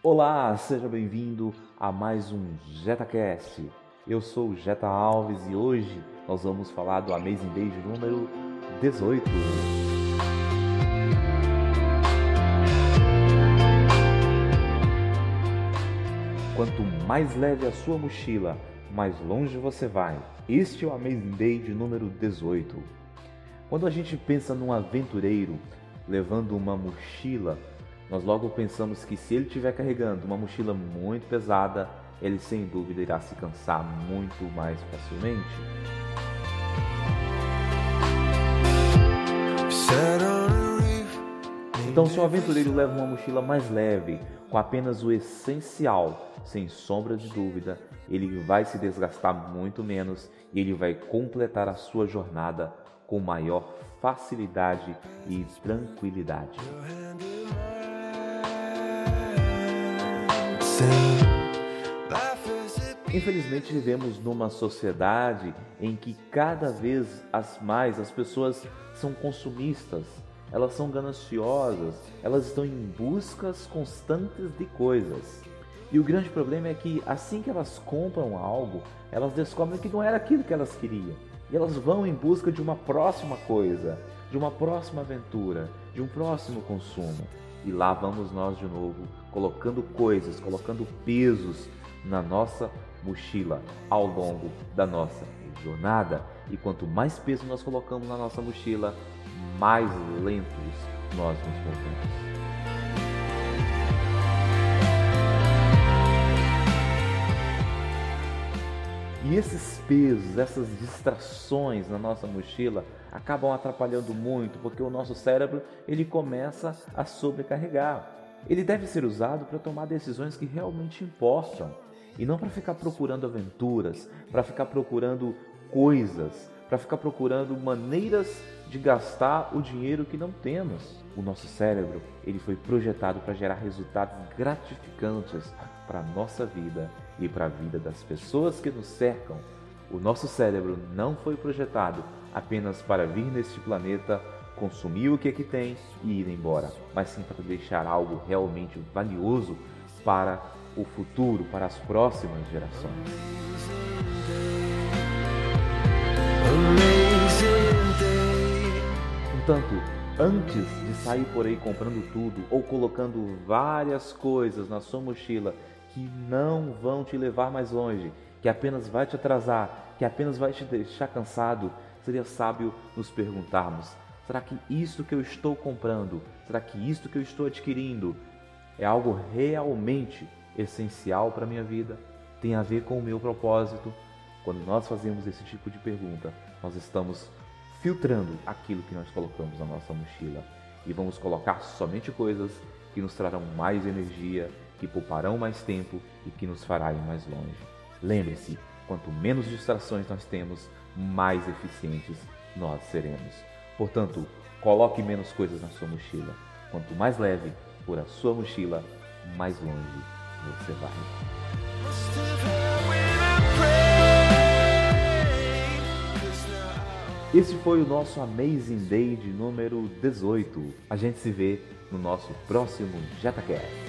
Olá, seja bem-vindo a mais um JetaCast. Eu sou o Jeta Alves e hoje nós vamos falar do Amazing Day número 18. Quanto mais leve a sua mochila, mais longe você vai. Este é o Amazing Day de número 18. Quando a gente pensa num aventureiro levando uma mochila nós logo pensamos que se ele estiver carregando uma mochila muito pesada, ele sem dúvida irá se cansar muito mais facilmente. Então, se o aventureiro leva uma mochila mais leve, com apenas o essencial, sem sombra de dúvida, ele vai se desgastar muito menos e ele vai completar a sua jornada com maior facilidade e tranquilidade. Infelizmente vivemos numa sociedade em que cada vez as mais as pessoas são consumistas, elas são gananciosas, elas estão em buscas constantes de coisas. E o grande problema é que assim que elas compram algo, elas descobrem que não era aquilo que elas queriam. E elas vão em busca de uma próxima coisa, de uma próxima aventura, de um próximo consumo. E lá vamos nós de novo, colocando coisas, colocando pesos na nossa mochila ao longo da nossa jornada. E quanto mais peso nós colocamos na nossa mochila, mais lentos nós nos voltamos. E esses pesos, essas distrações na nossa mochila acabam atrapalhando muito, porque o nosso cérebro ele começa a sobrecarregar. Ele deve ser usado para tomar decisões que realmente importam e não para ficar procurando aventuras, para ficar procurando coisas, para ficar procurando maneiras de gastar o dinheiro que não temos. O nosso cérebro, ele foi projetado para gerar resultados gratificantes para a nossa vida e para a vida das pessoas que nos cercam. O nosso cérebro não foi projetado apenas para vir neste planeta, consumir o que aqui tem e ir embora, mas sim para deixar algo realmente valioso para o futuro, para as próximas gerações. Portanto, antes de sair por aí comprando tudo ou colocando várias coisas na sua mochila que não vão te levar mais longe, que apenas vai te atrasar, que apenas vai te deixar cansado, seria sábio nos perguntarmos: será que isto que eu estou comprando, será que isto que eu estou adquirindo é algo realmente essencial para a minha vida? Tem a ver com o meu propósito? Quando nós fazemos esse tipo de pergunta, nós estamos filtrando aquilo que nós colocamos na nossa mochila e vamos colocar somente coisas que nos trarão mais energia, que pouparão mais tempo e que nos fará ir mais longe. Lembre-se, quanto menos distrações nós temos, mais eficientes nós seremos. Portanto, coloque menos coisas na sua mochila. Quanto mais leve for a sua mochila, mais longe você vai. Esse foi o nosso Amazing Day de número 18. A gente se vê no nosso próximo JetaCast.